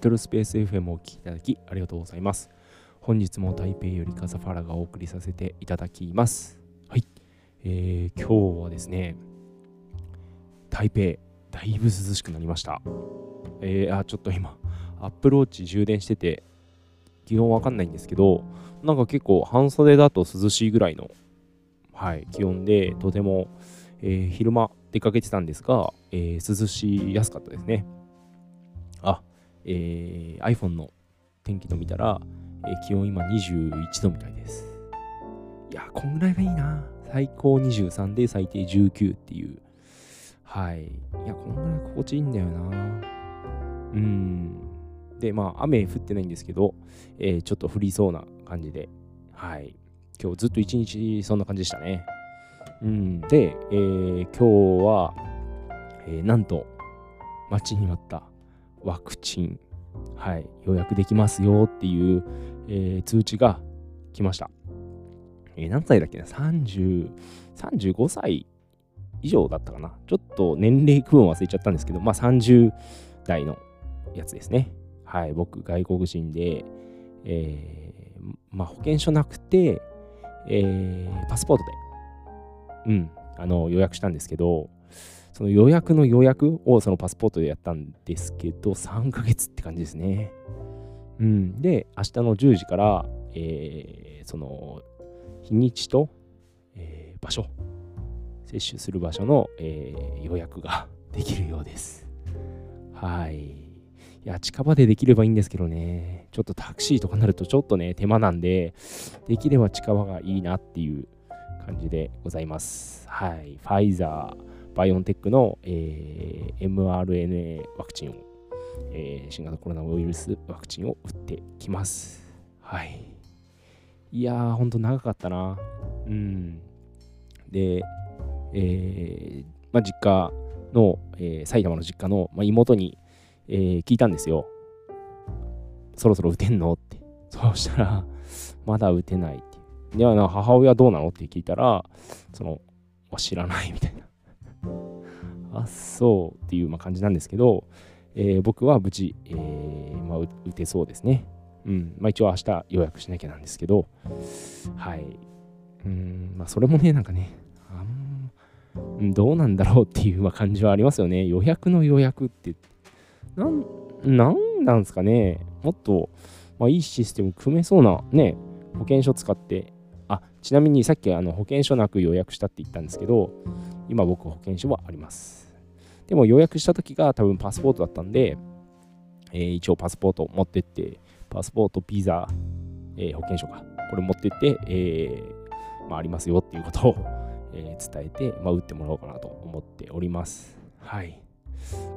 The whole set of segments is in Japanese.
リトルスペース FM をお聴きいただきありがとうございます。本日も台北よりカザファラがお送りさせていただきます。はい。えー、今日はですね、台北、だいぶ涼しくなりました。えー、あ、ちょっと今、アップローチ充電してて、気温わかんないんですけど、なんか結構半袖だと涼しいぐらいの、はい、気温で、とても、えー、昼間出かけてたんですが、えー、涼しやすかったですね。あ、えー、iPhone の天気と見たら、えー、気温今21度みたいです。いや、こんぐらいがいいな。最高23で最低19っていう。はい。いや、こんぐらい心地いいんだよな。うん。で、まあ、雨降ってないんですけど、えー、ちょっと降りそうな感じで、はい。今日ずっと一日そんな感じでしたね。うん。で、えー、今日は、えー、なんと、待ちに待ったワクチン、はい、予約できますよっていう、えー、通知が来ました。えー、何歳だっけな ?30、35歳以上だったかな？ちょっと年齢区分忘れちゃったんですけど、まあ30代のやつですね。はい、僕、外国人で、えー、まあ保険証なくて、えー、パスポートで、うん、あの予約したんですけど、その予約の予約をそのパスポートでやったんですけど、3ヶ月って感じですね。うん。で、明日の10時から、えー、その、日にちと、えー、場所、接種する場所の、えー、予約が できるようです。はい。いや、近場でできればいいんですけどね、ちょっとタクシーとかになるとちょっとね、手間なんで、できれば近場がいいなっていう感じでございます。はい。ファイザー、バイオンテックの、えー、mRNA ワクチンを、えー、新型コロナウイルスワクチンを打ってきます。はい。いやー、ほんと長かったな。うん。で、えー、まあ、実家の、えー、埼玉の実家の、まあ、妹に、えー、聞いたんですよ。そろそろ打てんの？って。そうしたら、まだ打てないって。では、母親どうなの？って聞いたら、その、知らないみたいな。あっそうっていうま感じなんですけど、えー、僕は無事、えー、まあ、打てそうですね。うん。まあ一応明日予約しなきゃなんですけど、はい。うん、まあそれもね、なんかね、あんどうなんだろうっていう感じはありますよね。予約の予約って、なん、なんなんですかね。もっと、まあ、いいシステム組めそうなね、保険証使って、あ、ちなみにさっきあの保険証なく予約したって言ったんですけど、今僕保険証はあります。でも予約した時が多分パスポートだったんで、えー、一応パスポート持ってって、パスポート、ビザ、えー、保険証か、これ持ってって、えー、まあ、ありますよっていうことを、え伝えて、まあ、打ってもらおうかなと思っております。はい。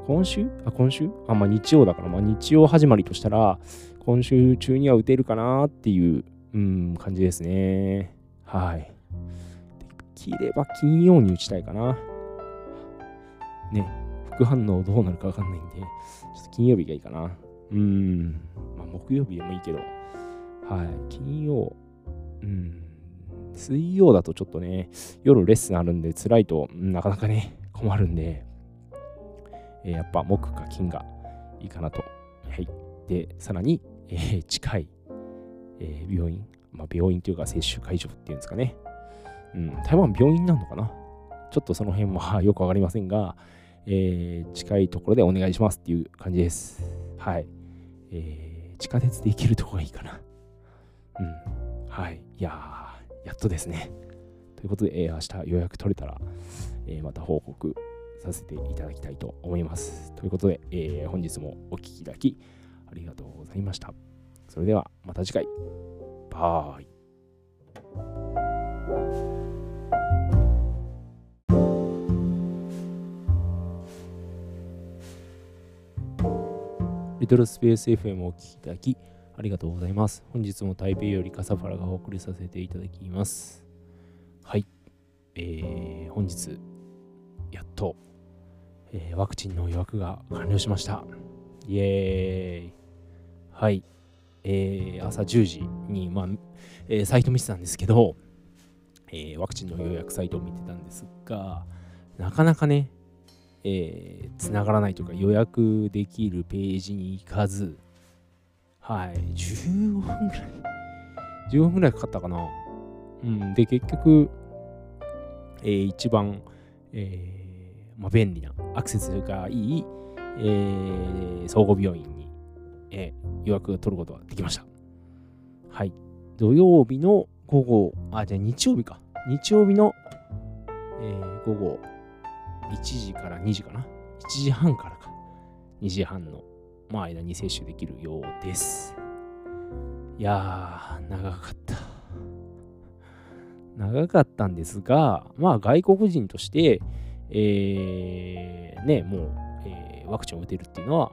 今週？あ、今週？あ、まあ、日曜だから、まあ、日曜始まりとしたら、今週中には打てるかなっていう、うん、感じですね。はい。できれば金曜に打ちたいかな。ね。副反応どうなるかわかんないんで、ちょっと金曜日がいいかな。うん。まあ、木曜日でもいいけど、はい。金曜、うん。水曜だとちょっとね、夜レッスンあるんで辛いとなかなかね、困るんで、えー、やっぱ木か金がいいかなと。はい。で、さらに、えー、近い、えー、病院、まあ、病院というか接種会場っていうんですかね。うん、台湾病院なのかな？ちょっとその辺は よくわかりませんが、えー、近いところでお願いしますっていう感じです。はい。えー、地下鉄で行けるとこがいいかな。うん。はい。いやー、やっとですね。ということで、えー、明日予約取れたら、えー、また報告させていただきたいと思います。ということで、えー、本日もお聴きいただきありがとうございました。それではまた次回。バイ。リトルスペース FM をお聴きいただきありがとうございます。本日も台北より笠原がお送りさせていただきます。はい。えー、本日、やっと、えー、ワクチンの予約が完了しました。イエーイ。はい。えー、朝10時に、まあ、えー、サイト見てたんですけど、えー、ワクチンの予約サイトを見てたんですが、なかなかね、えー、繋がらないというか予約できるページに行かず、はい、15分ぐらい。15分ぐらいかかったかな。うん、で、結局、えー、一番、えーまあ、便利な、アクセスがいい、えー、総合病院に、えー、予約を取ることができました。はい。土曜日の午後、あ、じゃあ日曜日か。日曜日の、えー、午後1時から2時かな？1時半からか。2時半の、ま、間に接種できるようです。いやー、長かった。長かったんですが、まあ、外国人として、えー、ね、もう、えー、ワクチンを打てるっていうのは、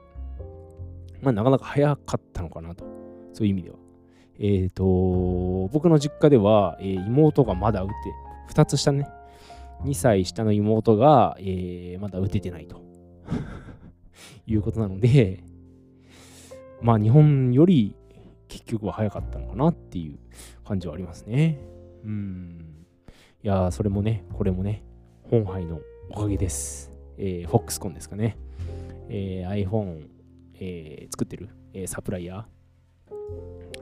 まあ、なかなか早かったのかなと。そういう意味では。えっ、ー、と、僕の実家では、えー、妹がまだ打って、2つ下ね、2歳下の妹が、えー、まだ打ててないと いうことなので、まあ日本より結局は早かったのかなっていう感じはありますね。うん。いやそれもね、これもね、本杯のおかげです。えー、フォックスコンですかね。えー、iPhone、えー、作ってる、えー、サプライヤ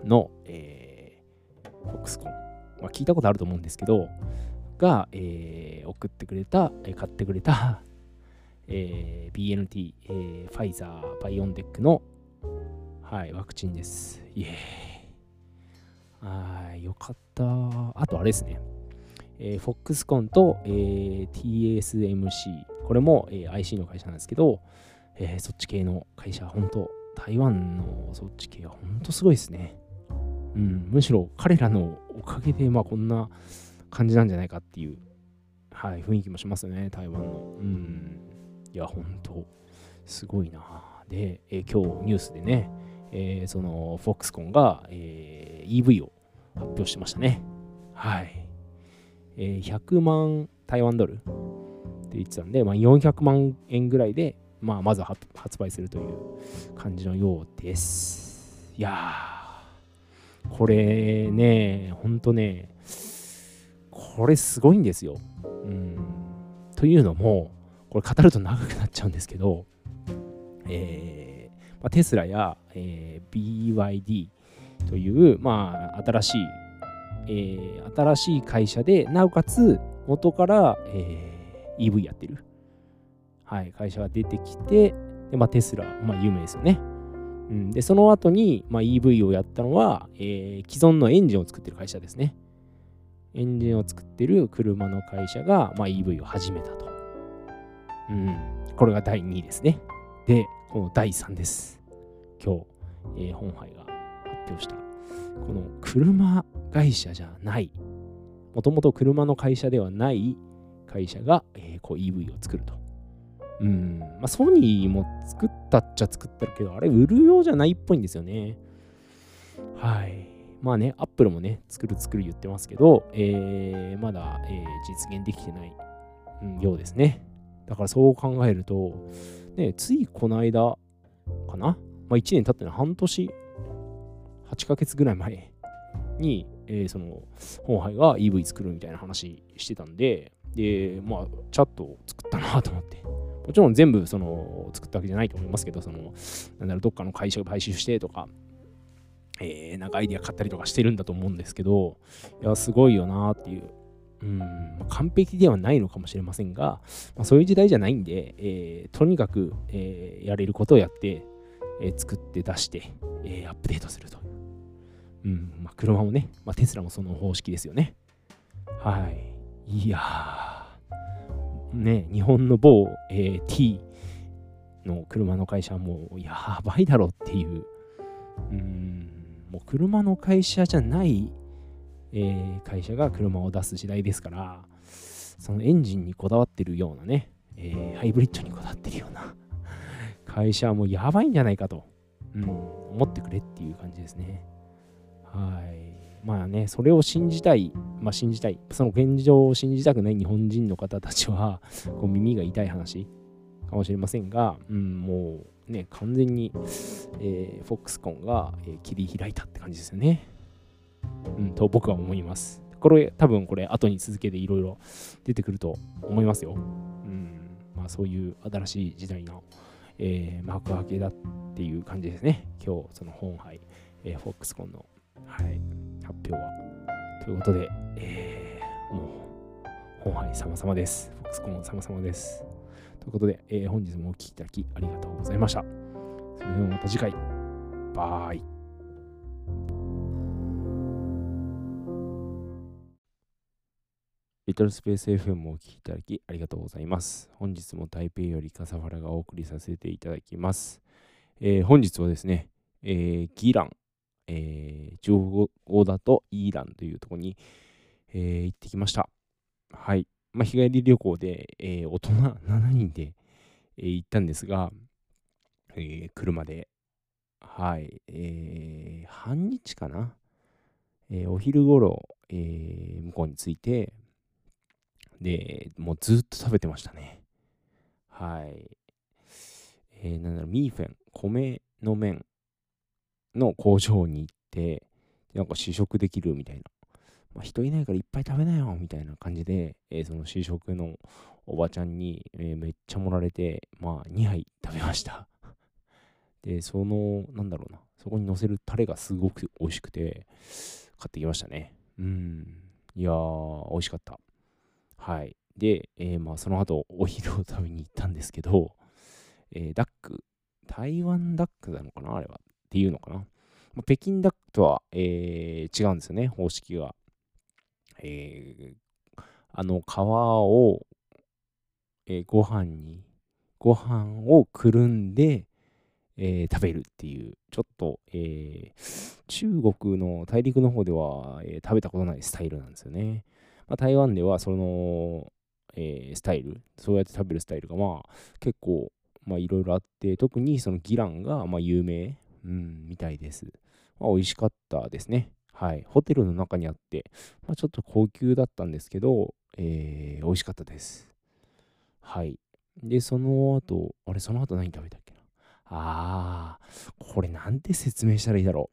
ーの、えー、フォックスコン。まあ、聞いたことあると思うんですけど、が、えー、送ってくれた、えー、買ってくれた、えー、BNT、えー、ファイザー、バイオンテックの、はい、ワクチンです。イエーイ。はい、よかった。あとあれですね。えー、フォックスコンと、えー、TSMC。これも、えー、IC の会社なんですけど、えー、そっち系の会社、本当台湾のそっち系は本当すごいですね。うん、むしろ彼らのおかげで、まあ、こんな感じなんじゃないかっていう、はい、雰囲気もしますよね、台湾の。うん。いや、本当すごいな。で、えー、今日ニュースでね、えー、その、フォックスコンが、えー、EV を発表しましたね。はい。えー、100万台湾ドルって言ってたんで、まあ、400万円ぐらいで、まあ、まず発売するという感じのようです。いやー、これね、ほんとね、これすごいんですよ。うん。というのも、これ語ると長くなっちゃうんですけど、えーまあ、テスラや、えー、BYD という、まあ、新しい、えー、新しい会社で、なおかつ元から、えー、EV やってる、はい、会社が出てきて、でまあ、テスラ、まあ、有名ですよね。うん、で、その後に、まあ、EV をやったのは、えー、既存のエンジンを作ってる会社ですね。エンジンを作ってる車の会社が、まあ、EV を始めたと。うん。これが第2位ですね。で、この第3です。今日、えー、本杯が発表した、この車会社じゃない、もともと車の会社ではない会社が、えー、こう EV を作ると。うん。まあ、ソニーも作ったっちゃ作ってるけど、あれ売るようじゃないっぽいんですよね。はい。まあね、アップルもね、作る作る言ってますけど、えー、まだ、えー、実現できてない、うん、ようですね。だからそう考えると、ね、ついこの間かな、まあ、1年経っての半年、8ヶ月ぐらい前に、えー、その、本杯が EV 作るみたいな話してたんで、で、まあ、チャットを作ったなと思って。もちろん全部その作ったわけじゃないと思いますけど、その、なんだろ、どっかの会社を買収してとか、えー、なんかアイディア買ったりとかしてるんだと思うんですけど、いや、すごいよなっていう。うん、完璧ではないのかもしれませんが、まあ、そういう時代じゃないんで、えー、とにかく、えー、やれることをやって、え、作って出して、えアップデートするという。んまあ、車もね、まあ、テスラもその方式ですよね。はい。いや、ね、日本の某、え T の車の会社もやばいだろっていう、うん車の会社じゃない、えー、会社が車を出す時代ですから、そのエンジンにこだわってるようなね、えー、ハイブリッドにこだわってるような会社はもうやばいんじゃないかと、うん、思ってくれっていう感じですね。はい。まあね、それを信じたい、まあ信じたい、その現状を信じたくない日本人の方たちは、こう耳が痛い話かもしれませんが、うん、もうね、完全に、えー、フォックスコンが、えー、切り開いたって感じですよね。うん、と僕は思います。これ、多分これ、後に続けていろいろ出てくると思いますよ。うん、まあそういう新しい時代の、えー、幕開けだっていう感じですね。今日、その本杯、えー、フォックスコンの、はい、発表は。ということで、えー、もう、本杯様々です。フォックスコン様々です。ということで、えー、本日もお聴きいただきありがとうございました。それではまた次回。バイ。リトルスペース FM をお聴きいただきありがとうございます。本日も台北より笠原がお送りさせていただきます。えー、本日はですね、えー、ギラン、えー、中国だとイーランというところに、えー、行ってきました。はい。まあ、日帰り旅行で、えー、大人 7人で、えー、行ったんですが、えー、車で、はい、えー、半日かな、えー、お昼頃、えー、向こうに着いて、で、もうずっと食べてましたね。はい。えー、なんだろう、ミーフェン、米の麺の工場に行って、なんか試食できるみたいな。まあ、人いないからいっぱい食べなよみたいな感じで、えー、その試食のおばちゃんに、えー、めっちゃ盛られて、まあ2杯食べました。で、その、なんだろうな、そこに乗せるタレがすごく美味しくて、買ってきましたね。うん。いやー、美味しかった。はい。で、えー、まあその後お昼を食べに行ったんですけど、えー、ダック、台湾ダックなのかなあれは。っていうのかな。まあ、北京ダックとは、えー、違うんですよね、方式が。えー、あの皮を、えー、ご飯に、ご飯をくるんで、えー、食べるっていう、ちょっと、えー、中国の大陸の方では、えー、食べたことないスタイルなんですよね。まあ、台湾ではその、えー、スタイル、そうやって食べるスタイルがまあ結構まあいろいろあって、特にそのギランがまあ有名、うん、みたいです。まあ美味しかったですね。はい。ホテルの中にあって、まあ、ちょっと高級だったんですけど、えー、美味しかったです。はい。で、その後、あれ、その後何食べたっけな？あー、これなんて説明したらいいだろ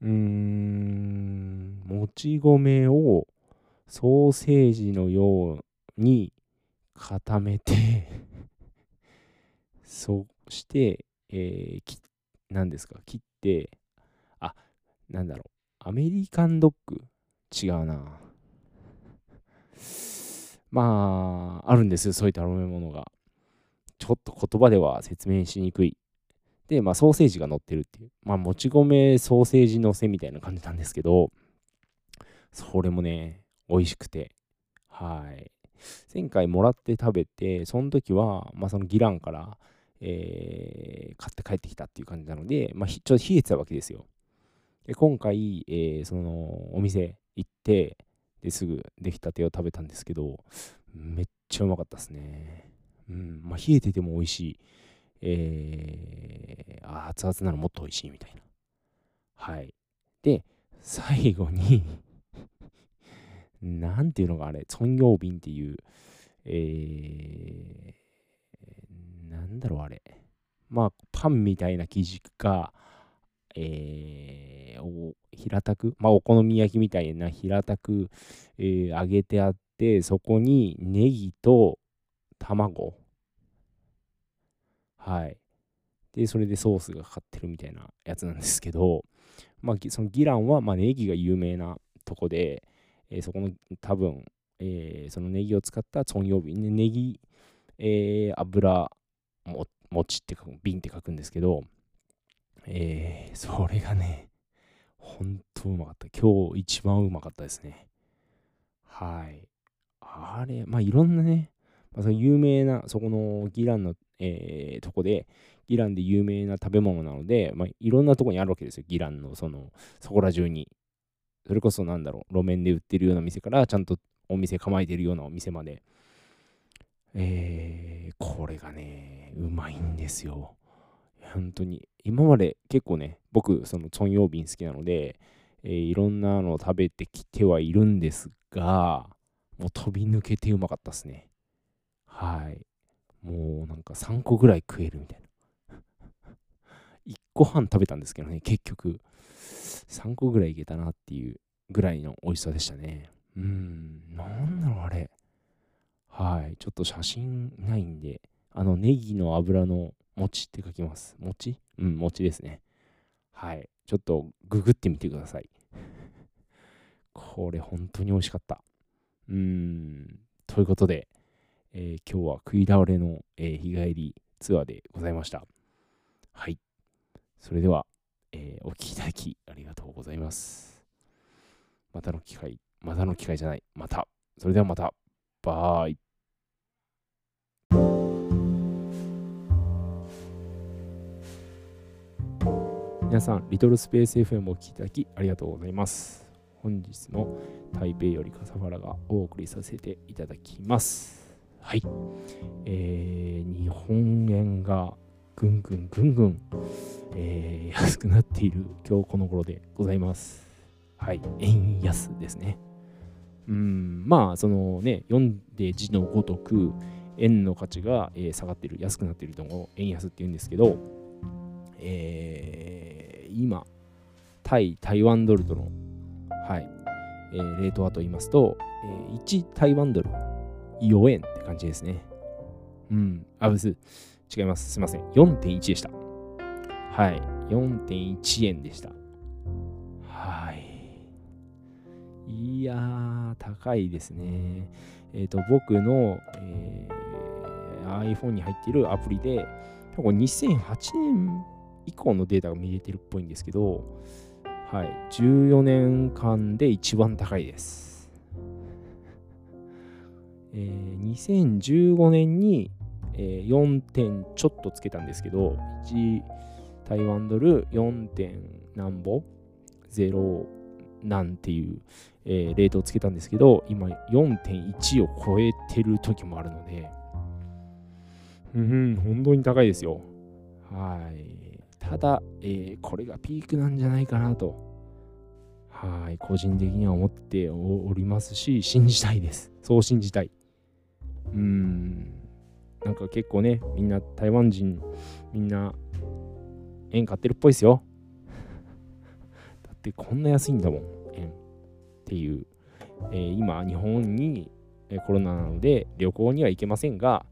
う。うーん、もち米をソーセージのように固めて そして、えー、き、何ですか、切って、あ、なんだろう、アメリカンドッグ？違うな。まあ、あるんですよ、そういった食べ物が。ちょっと言葉では説明しにくい。で、まあ、ソーセージが乗ってるっていう。まあ、もち米ソーセージ乗せみたいな感じなんですけど、それもね、美味しくて、はい。前回もらって食べて、その時は、まあ、そのギランから、えー、買って帰ってきたっていう感じなので、まあ、ちょっと冷えてたわけですよ。で、今回、えー、そのお店行って、ですぐ出来たてを食べたんですけど、めっちゃうまかったですね。うん、まあ、冷えてても美味しい。えー、あ熱々ならもっと美味しいみたいな。はい。で、最後に なんていうのがあれ、チョンヨービンっていう、えー、なんだろうあれ。まあ、パンみたいな生地が、えー、お平たく、まあ、お好み焼きみたいな平たく、えー、揚げてあって、そこにネギと卵。はい。で、それでソースがかかってるみたいなやつなんですけど、まあ、そのギランは、まあ、ネギが有名なとこで、えー、そこの多分、えー、そのネギを使ったチョンヨービン、ネギ、えー、油も、餅って書く、瓶って書くんですけど、えー、それがね、ほんとうまかった。今日一番うまかったですね。はい。あれ、まあいろんなね、まあ、その有名な、そこのギランの、えー、とこで、ギランで有名な食べ物なので、まあ、いろんなとこにあるわけですよ。ギランのその、そこら中に。それこそなんだろう、路面で売ってるような店から、ちゃんとお店構えてるようなお店まで。えー、これがね、うまいんですよ。本当に。今まで結構ね、僕、そのチョンヨービン好きなので、えー、いろんなのを食べてきてはいるんですが、もう飛び抜けてうまかったですね。はい。もうなんか3個ぐらい食えるみたいな。1個半食べたんですけどね、結局。3個ぐらいいけたなっていうぐらいの美味しさでしたね。うん、なんだろう、あれ。はい。ちょっと写真ないんで、あの、ネギの油の餅って書きます。餅うん、餅ですね。はい。ちょっとググってみてください。これ本当に美味しかった。うーん。ということで、えー、今日は食い倒れの、えー、日帰りツアーでございました。はい。それでは、えー、お聴きいただきありがとうございます。またの機会、またの機会じゃない、また。それではまた。バイ。皆さん、リトルスペース FM をお聴きいただきありがとうございます。本日も台北より笠原がお送りさせていただきます。はい。えー、日本円がぐんぐんぐんぐん、えー、安くなっている今日この頃でございます。はい。円安ですね。うん、まあ、そのね、読んで字のごとく、円の価値が、えー、下がっている、安くなっているのを円安って言うんですけど、えー、今、対台湾ドルとの、はい、えー、レートはと言いますと、えー、1台湾ドル4円って感じですね。うん、あ、ぶす。違います。すいません。4.1でした。はい。4.1円でした。はい。いやー、高いですね。えっ、ー、と、僕の、えー、iPhone に入っているアプリで、多分2008年以降のデータが見れてるっぽいんですけど、はい。14年間で一番高いです。えー、2015年にえー、4点ちょっとつけたんですけど、1台湾ドル4点何ぼ ?0 なんていう、えー、レートをつけたんですけど、今4.1を超えてる時もあるので、うん、本当に高いですよ。はい。ただ、えー、これがピークなんじゃないかなと、はい、個人的には思っておりますし、信じたいです。そう信じたい。うん。なんか結構ね、みんな台湾人、みんな円買ってるっぽいですよ。だってこんな安いんだもん、円っていう。えー、今、日本にコロナなので旅行には行けませんが、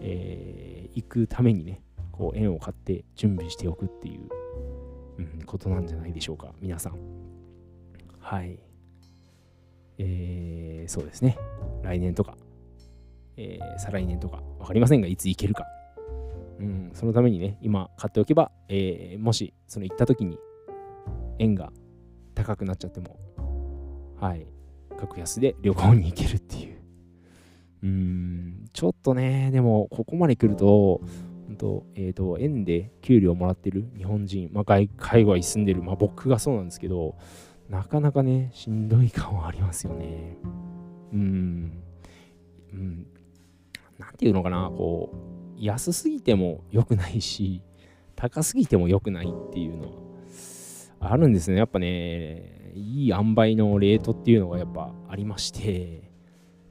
えー、行くためにね、こう円を買って準備しておくっていう、うん、ことなんじゃないでしょうか、皆さん。はい。えー、そうですね。来年とかえー、再来年とか分かりませんが、いつ行けるか。うん、そのためにね、今買っておけば、えー、もしその行った時に円が高くなっちゃっても、はい、格安で旅行に行けるっていう。うーん、ちょっとね、でもここまで来ると、本当えっ、ー、と、円で給料もらってる日本人、まあ、海外に住んでる、まあ、僕がそうなんですけど、なかなかね、しんどい感はありますよね。うん。うん、なんていうのかな、こう、安すぎても良くないし、高すぎても良くないっていうのはあるんですね。やっぱね、いい塩梅のレートっていうのがやっぱありまして、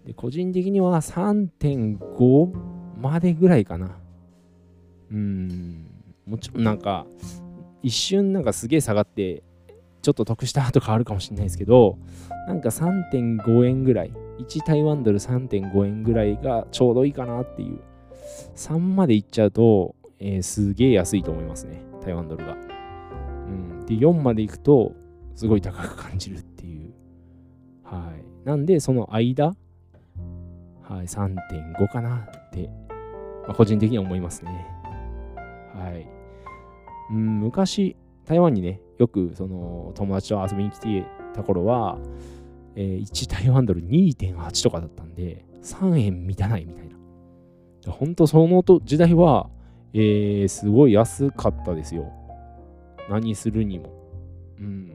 で個人的には3.5までぐらいかな。うん、もちろんなんか、一瞬なんかすげえ下がって、ちょっと得したとかあるかもしれないですけど、なんか3.5円ぐらい1台湾ドル3.5円ぐらいがちょうどいいかなっていう。3までいっちゃうと、えー、すげえ安いと思いますね。台湾ドルが。うん。で、4までいくと、すごい高く感じるっていう。はい。なんで、その間、はい、3.5かなって、まあ、個人的には思いますね。はい。うん、昔、台湾にね、よくその友達と遊びに来てた頃は、えー、1台湾ドル2.8とかだったんで、3円満たないみたいな。本当その時代は、えー、すごい安かったですよ。何するにも。うん。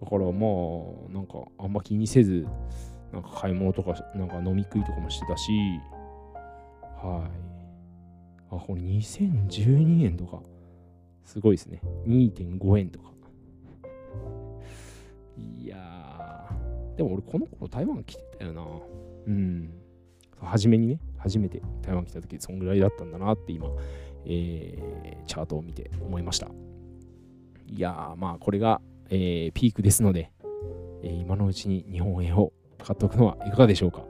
だからまあ、なんかあんま気にせず、なんか買い物とか、なんか飲み食いとかもしてたし、はい。あ、これ2012円とか、すごいですね。2.5円とか。いやでも俺この頃台湾来てたよな。うん。初めにね、初めて台湾来た時そんぐらいだったんだなって今、えー、チャートを見て思いました。いやー、まあこれが、えー、ピークですので、えー、今のうちに日本円を買っておくのはいかがでしょうか。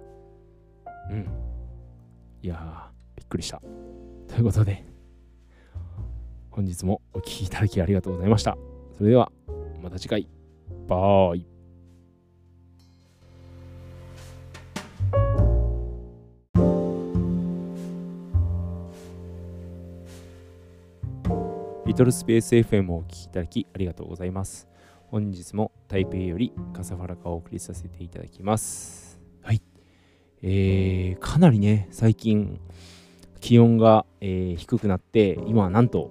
うん。いやー、びっくりした。ということで、本日もお聴きいただきありがとうございました。それでは、また次回。バーイ。リトルスペース FM をお聴きいただきありがとうございます。本日も台北より笠原がお送りさせていただきます。はい。えー、かなりね、最近気温が、えー低くなって、今はなんと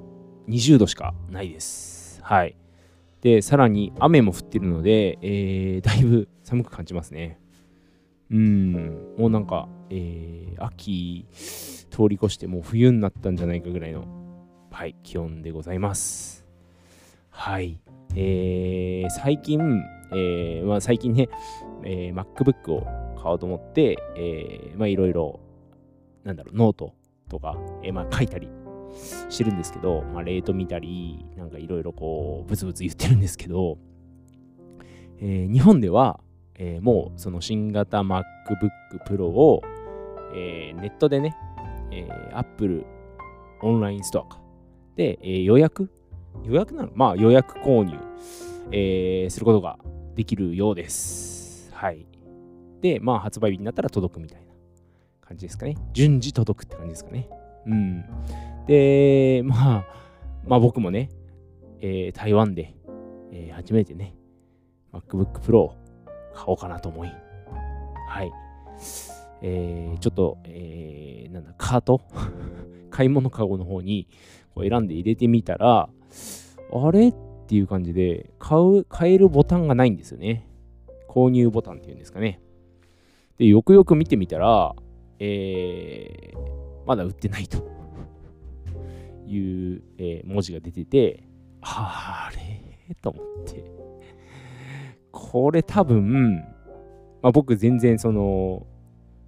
20度しかないです。はい。で、さらに雨も降ってるので、えーだいぶ寒く感じますね。うん、もうなんか、えー秋通り越してもう冬になったんじゃないかぐらいの、はい、気温でございます。はい。えー最近、えーまあ、最近ね、えー MacBook を買おうと思って、えーまあいろいろ、なんだろう、ノートとか、えーまあ書いたりしてるんですけど、まあレート見たり、なんかいろいろこう、ブツブツ言ってるんですけど、えー日本では、えーもうその新型 MacBook Pro を、えーネットでね、えー Apple オンラインストアか。で、えー予約？予約なの？まあ予約購入、えーすることができるようです。はい。で、まあ発売日になったら届くみたい感じですかね。順次届くって感じですかね。うん。で、まあ、まあ僕もね、えー台湾で、えー初めてね、MacBook Pro を買おうかなと思い、はい。えーちょっと、えーなんだ、カート？買い物カゴの方にこう選んで入れてみたら、あれ？っていう感じで、買う、買えるボタンがないんですよね。購入ボタンっていうんですかね。で、よくよく見てみたら、えーまだ売ってないという、えー文字が出てて、あれと思って。これ多分、まあ、僕全然その、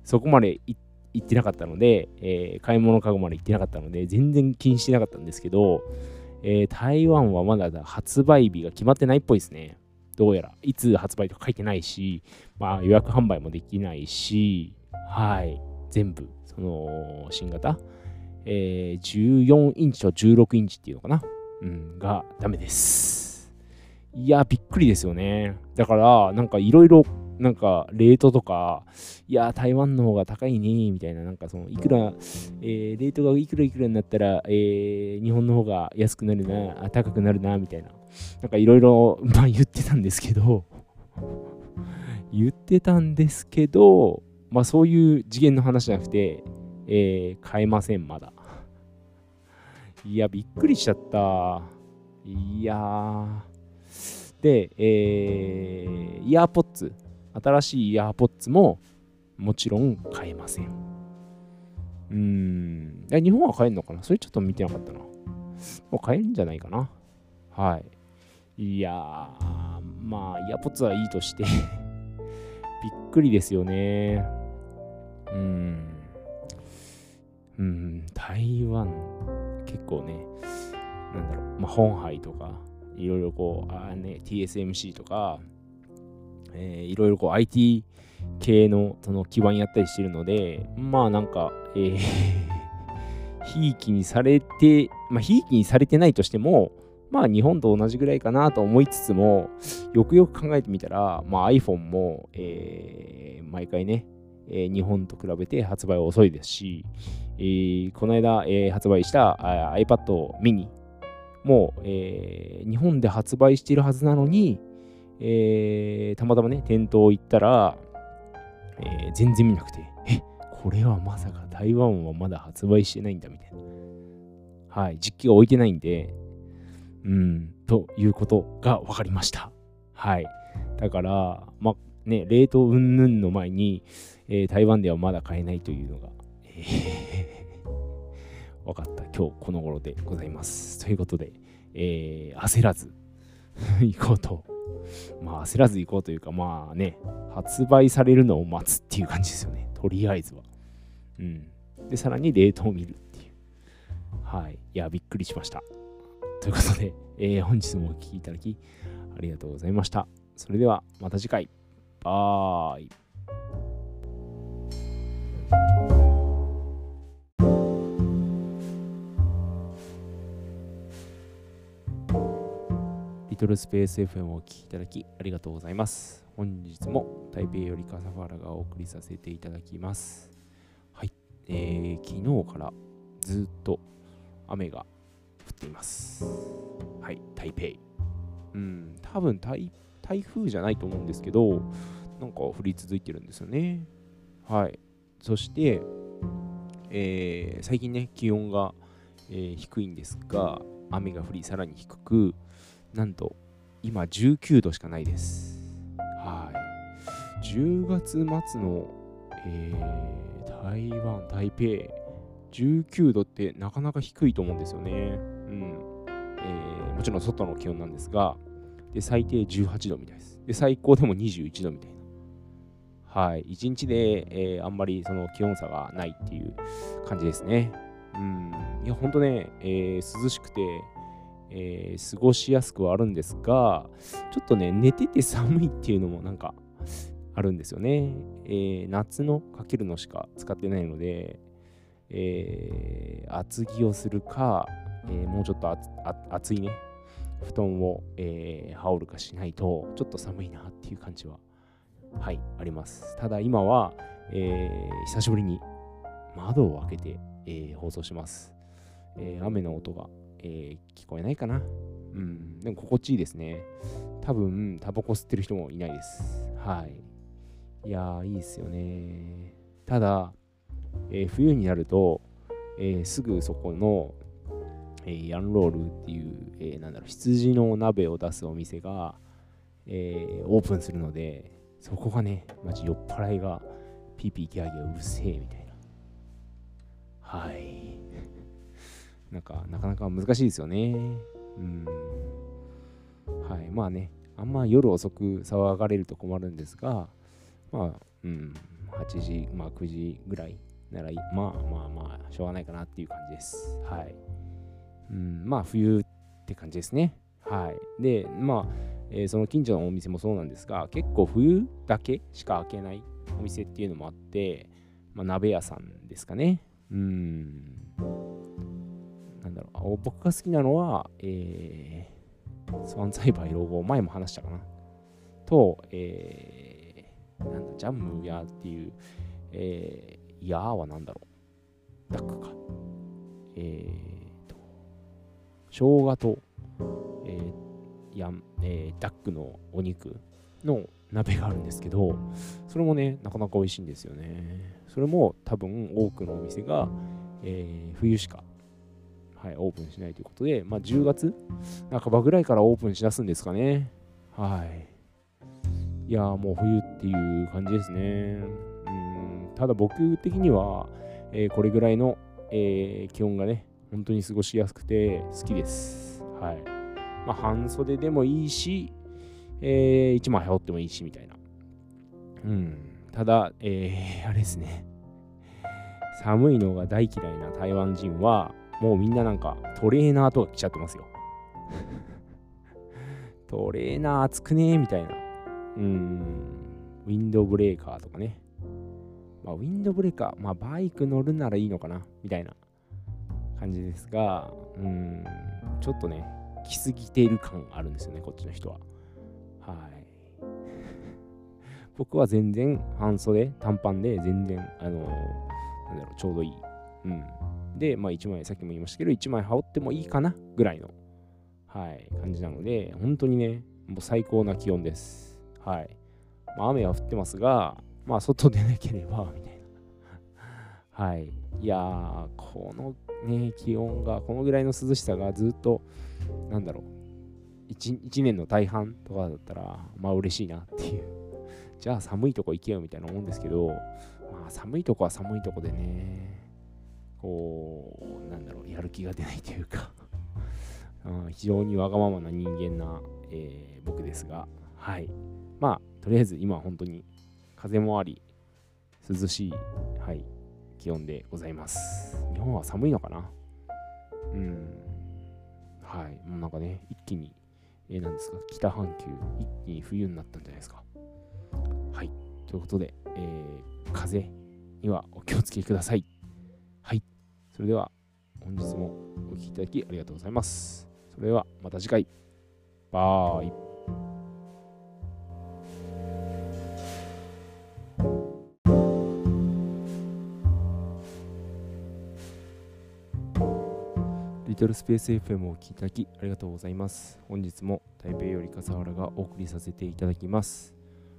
そこまで行ってなかったので、えー買い物かごまで行ってなかったので、全然気にしてなかったんですけど、えー台湾はまだ発売日が決まってないっぽいですね。どうやら。いつ発売とか書いてないし、まあ予約販売もできないし、はい。全部、その、新型、えー14インチと16インチっていうのかな？うん、がダメです。いや、びっくりですよね。だから、なんかいろいろ、なんかレートとか、いや、台湾の方が高いね、みたいな、なんかその、いくら、えーレートがいくらいくらになったら、えー日本の方が安くなるな、高くなるな、みたいな。なんかいろいろ、まあ言ってたんですけど、言ってたんですけど、まあそういう次元の話じゃなくて、えー買えません、まだ。いや、びっくりしちゃった。いやー。で、えー、イヤーポッツ、新しいイヤーポッツももちろん買えません。うーん。え日本は買えるのかな？それちょっと見てなかったな。もう買えるんじゃないかな。はい。いやー、まあ、イヤーポッツはいいとして、びっくりですよね。うん。うん、台湾、結構ね、なんだろう、まあ、本杯とか、いろいろこう、あーね、TSMC とか、えーいろいろこう IT 系のその基盤やったりしてるので、まあなんか、えー ひいきにされて、まあひいきにされてないとしても、まあ日本と同じぐらいかなと思いつつも、よくよく考えてみたら、まあ iPhone も、えー毎回ね、えー日本と比べて発売遅いですし、えーこの間、えー発売したあ iPad mini も、えー日本で発売しているはずなのに、えーたまたまね、店頭行ったら、えー全然見なくて、え、これはまさか台湾はまだ発売してないんだみたいな。はい、実機が置いてないんで、うん、ということが分かりました。はい。だから、まあね、冷凍云々の前に、えー台湾ではまだ買えないというのが、えー分かった今日この頃でございます。ということで、えー焦らず 行こうと。まあ焦らず行こうというか、まあね、発売されるのを待つっていう感じですよね。とりあえずは。うん。で、さらに冷凍を見るっていう。はい。いや、びっくりしました。ということで、えー本日もお聴きいただきありがとうございました。それではまた次回。バーイ。リトルスペース FM をお聴きいただきありがとうございます。本日も台北よりカサファラがお送りさせていただきます。はい、えー、昨日からずっと雨が降っています。はい、台北。うん、多分台台風じゃないと思うんですけど、なんか降り続いてるんですよね。はい。そして、えー、最近ね、気温が、えー、低いんですが、雨が降りさらに低く、なんと今19度しかないです。はい。10月末の、えー、台湾、台北、19度ってなかなか低いと思うんですよね。うん。えー、もちろん外の気温なんですが、で最低18度みたいです。で、最高でも21度みたいな。はい、1日で、えー、あんまりその気温差がないっていう感じですね。うん、いや、ほんとね、えー、涼しくて、えー、過ごしやすくはあるんですが、ちょっとね、寝てて寒いっていうのもなんかあるんですよね。えー、夏のかけるのしか使ってないので、え、厚着をするか、えー、もうちょっと厚いね、布団を、えー、羽織るかしないと、ちょっと寒いなっていう感じははい、あります。ただ今は、えー、久しぶりに窓を開けて、え、放送します。え、雨の音が、え聞こえないかな。うん、でも心地いいですね。多分、タバコ吸ってる人もいないです。はい。いやー、いいですよね。ただ、え冬になると、えすぐそこの、えヤンロールっていう、えなんだろう、羊の鍋を出すお店が、えオープンするので、そこがね、マジ酔っ払いがピーピーギャーギャーうるせえみたいな。はい。なんか、なかなか難しいですよね。うん。はい。まあね、あんま夜遅く騒がれると困るんですが、まあ、うん、8時、まあ9時ぐらいなら、まあまあまあ、しょうがないかなっていう感じです。はい。うん、まあ冬って感じですね。はい。で、まあ、えー、その近所のお店もそうなんですが、結構冬だけしか開けないお店っていうのもあって、まあ、鍋屋さんですかね。うん。なんだろう、僕が好きなのは、えー、スワン栽培ロゴ、前も話したかな。と、えー、なんだ、ジャム屋っていう、えー、ヤーは何だろう。ダックか。えー、生姜と、えー、やえー、ダックのお肉の鍋があるんですけど、それもね、なかなか美味しいんですよね。それも多分多くのお店が、えー、冬しか、はい、オープンしないということで、まあ、10月半ばぐらいからオープンしだすんですかね。はい。いやもう冬っていう感じですね。うんただ僕的には、えー、これぐらいの、えー、気温がね、本当に過ごしやすくて好きです。はい。まあ、半袖でもいいし、えー、1枚羽織ってもいいしみたいな。うん。ただ、えー、あれですね。寒いのが大嫌いな台湾人は、もうみんななんかトレーナーとか着ちゃってますよ。トレーナー熱くねーみたいな。うん。ウィンドブレーカーとかね。まあ、ウィンドブレーカー、まあ、バイク乗るならいいのかなみたいな感じですが、うん、ちょっとね、来すぎている感あるんですよね、こっちの人は。はい。僕は全然半袖、短パンで全然、あのー、なんだろう、ちょうどいい。うん。で、まあ1枚、さっきも言いましたけど、1枚羽織ってもいいかなぐらいの、はい、感じなので、本当にね、もう最高な気温です。はい。まあ、雨は降ってますが、まあ外出なければ、みたいな。はい。いやー、このね、気温が、このぐらいの涼しさがずっと、なんだろう1、1年の大半とかだったら、まあ嬉しいなっていう。じゃあ寒いとこ行けよみたいな思うんですけど、まあ寒いとこは寒いとこでね、こう、なんだろう、やる気が出ないというか うん非常にわがままな人間な、えー、僕ですが、はい。まあ、とりあえず今本当に風もあり、涼しい、はい、気温でございます。日本は寒いのかな？うん。はい。もうなんかね、一気に、えー、なんですか、北半球、一気に冬になったんじゃないですか。はい。ということで、えー、風にはお気をつけください。はい。それでは、本日もお聴きいただきありがとうございます。それでは、また次回。バイ。リトルスペース FM をお聞きいただきありがとうございます。本日も台北より笠原がお送りさせていただきます。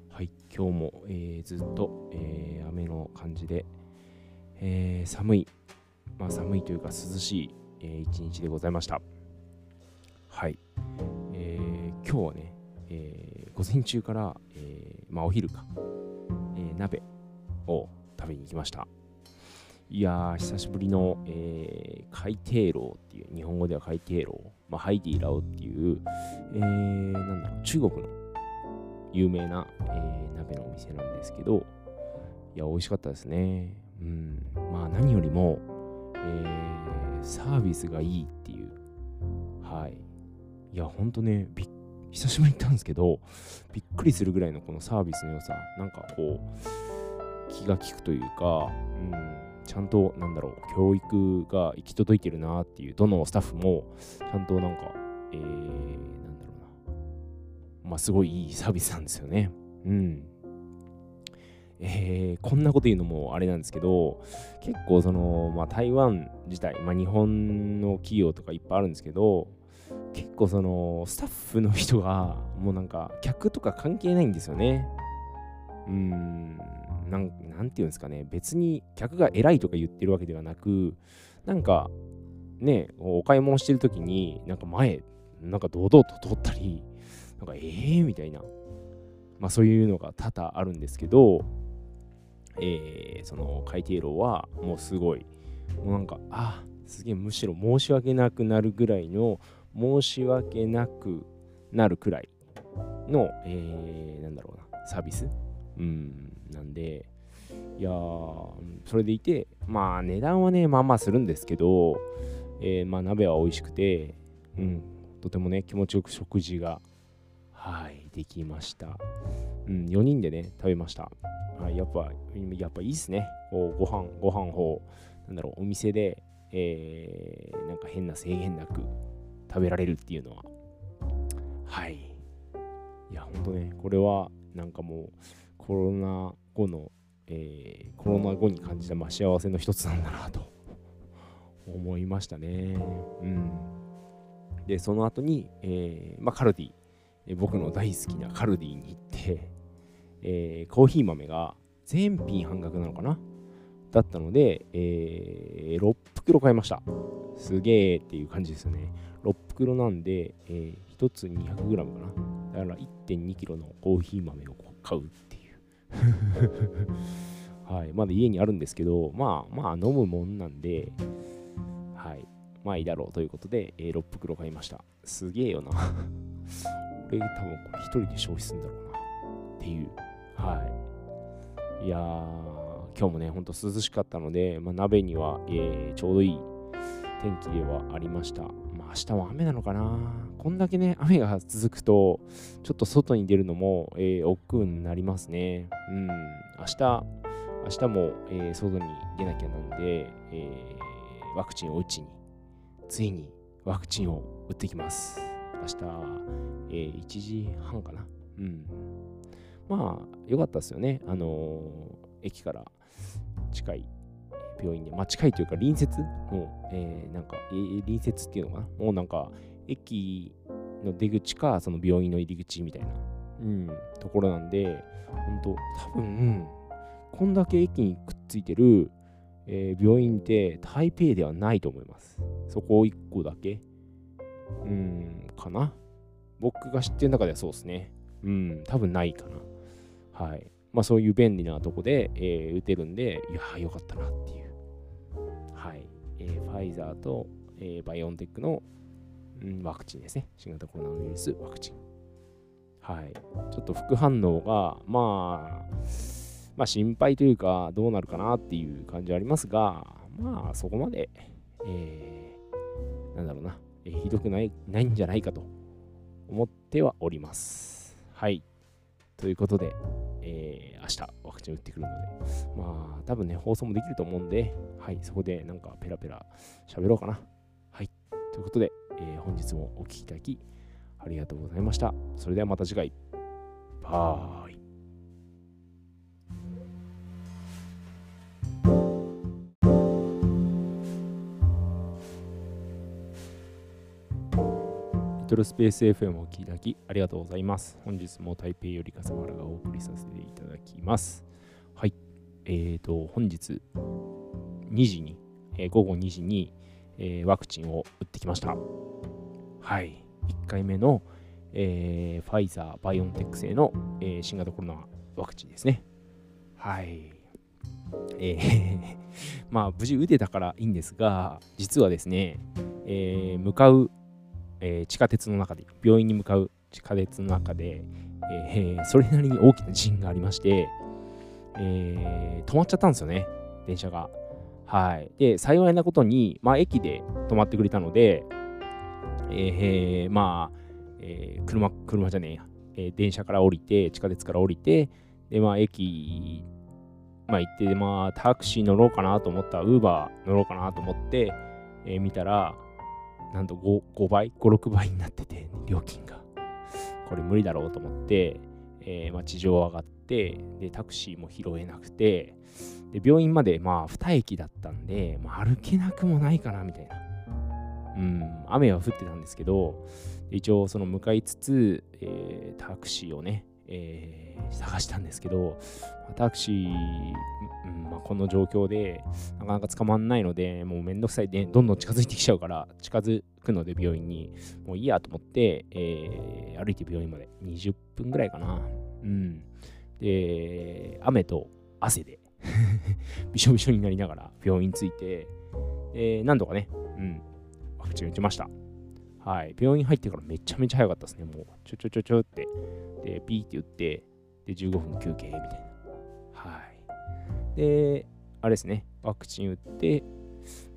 はい、今日も、えーずっと、えー雨の感じで、えー寒い、まあ寒いというか涼しい、えー一日でございました。はい、えー今日はね、えー午前中から、えーまあお昼か、えー鍋を食べに行きました。いやー、久しぶりの、えー海底捞っていう、日本語では海底捞、まあ、ハイディラオっていう、えーなんだろう、中国の有名な、えー鍋のお店なんですけど、いや、美味しかったですね。うん。まあ、何よりも、えーサービスがいいっていう。はい。いや、ほんとね、びっ久しぶりに行ったんですけど、びっくりするぐらいのこのサービスの良さ、なんかこう、気が利くというか、うん、ちゃんと、なんだろう、教育が行き届いてるなっていう、どのスタッフも、ちゃんとなんか、えー、なんだろうな、まあ、すごいいいサービスなんですよね。うん。えーこんなこと言うのもあれなんですけど、結構その、まあ、台湾自体、まあ、日本の企業とかいっぱいあるんですけど、結構その、スタッフの人が、もうなんか、客とか関係ないんですよね。うーん、なんなんていうんですかね、別に客が偉いとか言ってるわけではなく、なんか、ね、お買い物してるときに、なんか前、なんか堂々と通ったり、なんか、えーみたいな、まあそういうのが多々あるんですけど、えーその海底捞はもうすごい、もうなんか、あ、すげえむしろ申し訳なくなるぐらいの、申し訳なくなるくらいの、えーなんだろうな、サービス？うん、なんで、いや、それでいて、まあ値段はね、まあまあするんですけど、えーまあ鍋は美味しくて、うん、とてもね、気持ちよく食事が、はい、できました。うん、4人でね、食べました。はい、やっぱ、やっぱいいっすね。こうご飯、ご飯を、なんだろう、お店で、えーなんか変な制限なく食べられるっていうのは、はい。いや、ほんとね、これは、なんかもう、コロナ後の、えーコロナ後に感じた、まあ、幸せの一つなんだなと 思いましたね。うん。で、その後に、えーまあ、カルディ、え僕の大好きなカルディに行って、えーコーヒー豆が全品半額なのかな？だったので、えー6袋買いました。すげーっていう感じですよね。6袋なんで、え1つ 200g かな？だから 1.2kg のコーヒー豆を買うっていう。はい。まだ家にあるんですけど、まあまあ飲むもんなんで、はい。まあいいだろうということで、えー6袋買いました。すげえよな。俺多分これ一人で消費するんだろうな。っていう。はい。いやー、今日もね、ほんと涼しかったので、まあ、鍋には、えーちょうどいい天気ではありました。まあ明日は雨なのかなこんだけね、雨が続くと、ちょっと外に出るのも、えー、億劫になりますね。うん。明日、明日も、えー外に出なきゃなんで、えーワクチンを打ちに、ついにワクチンを打ってきます。明日、えー1時半かな。うん。まあ、良かったですよね。あのー駅から近い病院で、まあ近いというか隣接？もう、えーなんか、えー隣接っていうのかな？もうなんか、駅の出口か、その病院の入り口みたいな、うん、ところなんで、本当多分、こんだけ駅にくっついてる、えー病院って台北ではないと思います。そこ1個だけ。うん、かな。僕が知ってる中ではそうですね。うん、多分ないかな。はい。まあそういう便利なとこで、えー打てるんで、いやーよかったなっていう。はい。えーファイザーと、えーバイオンテックの、うん、ワクチンですね。新型コロナウイルスワクチン。はい。ちょっと副反応が、まあ、まあ心配というか、どうなるかなっていう感じはありますが、まあそこまで、えーなんだろうな、えーひどくないないんじゃないかと思ってはおります。はい。ということで、えー明日ワクチン打ってくるので、まあ多分ね、放送もできると思うんで、はい、そこでなんかペラペラ喋ろうかな。はい。ということで、えー本日もお聴きいただきありがとうございました。それではまた次回。バイ。リトルスペース FM をお聞きいただきありがとうございます。本日も台北より笠原がお送りさせていただきます。はい。えーと、本日2時に、えー午後2時に、えーワクチンを打ってきました。はい。1回目の、えーファイザー、バイオンテック製の、えー新型コロナワクチンですね。はい。えー まあ、無事打てたからいいんですが、実はですね、えー向かう、えー地下鉄の中で、病院に向かう地下鉄の中で、えーそれなりに大きな地震がありまして、えー止まっちゃったんですよね、電車が。はい。で、幸いなことに、まあ、駅で止まってくれたので、えーまあ、えー車、車じゃねえや、えー電車から降りて、地下鉄から降りて、で、まあ、駅、まあ、行って、まあ、タクシー乗ろうかなと思った、ウーバー乗ろうかなと思って、えー見たら、なんと 5, 5倍、5、6倍になってて、料金が。これ無理だろうと思って、えーまあ、地上上がって、で、タクシーも拾えなくて、で、病院まで、まあ、2駅だったんで、まあ、歩けなくもないかな、みたいな。うん、雨は降ってたんですけど、一応、その向かいつつ、えータクシーをね、えー探したんですけど、タクシー、うんまあ、この状況で、なかなか捕まんないので、もうめんどくさいで、どんどん近づいてきちゃうから、近づくので病院に、もういいやと思って、えー歩いて病院まで20分ぐらいかな。うん。で、雨と汗で びしょびしょになりながら病院着いて、えー、何度かね、うん、ワクチン打ちました。はい。病院入ってからめちゃめちゃ早かったですね。もう、ちょちょちょちょって、で、ピーって打って、で、15分休憩みたいな。はい。で、あれですね、ワクチン打って、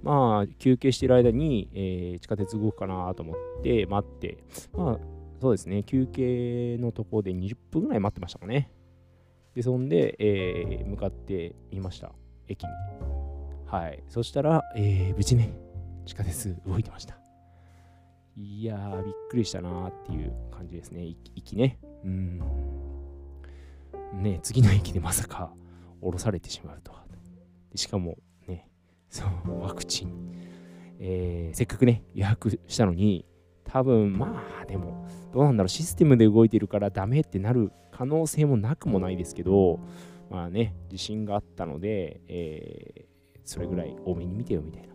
まあ、休憩してる間に、えー地下鉄動くかなと思って待って、まあ、そうですね、休憩のとこで20分ぐらい待ってましたかね。で、そんで、えー向かってみました、駅に。はい。そしたら、えー無事ね、地下鉄動いてました。いやー、びっくりしたなーっていう感じですね、駅ね。うん。ね、次の駅でまさか降ろされてしまうとは。しかもね、そう、ワクチン、えーせっかくね、予約したのに、多分まあでも、どうなんだろう、システムで動いてるからダメってなる可能性もなくもないですけど、まあね、自信があったので、えーそれぐらい多めに見てよみたいな、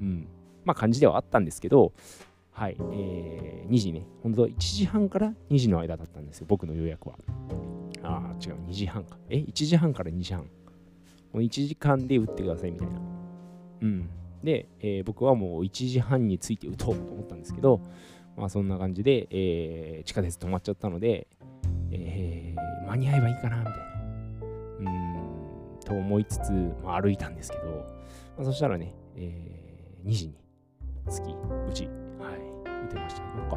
うん、まあ感じではあったんですけど、はい、えー2時ね、本当1時半から2時の間だったんですよ、僕の予約は。ああ、違う、2時半か。え、1時半から2時半。もう1時間で打ってくださいみたいな。うん。で、えー僕はもう1時半について打とうと思ったんですけど、まあそんな感じで、えー地下鉄止まっちゃったので、えー間に合えばいいかなみたいな。うーん、と思いつつ、まあ、歩いたんですけど、まあ、そしたらね、えー2時に着き、無事、はい、打てました。なんか、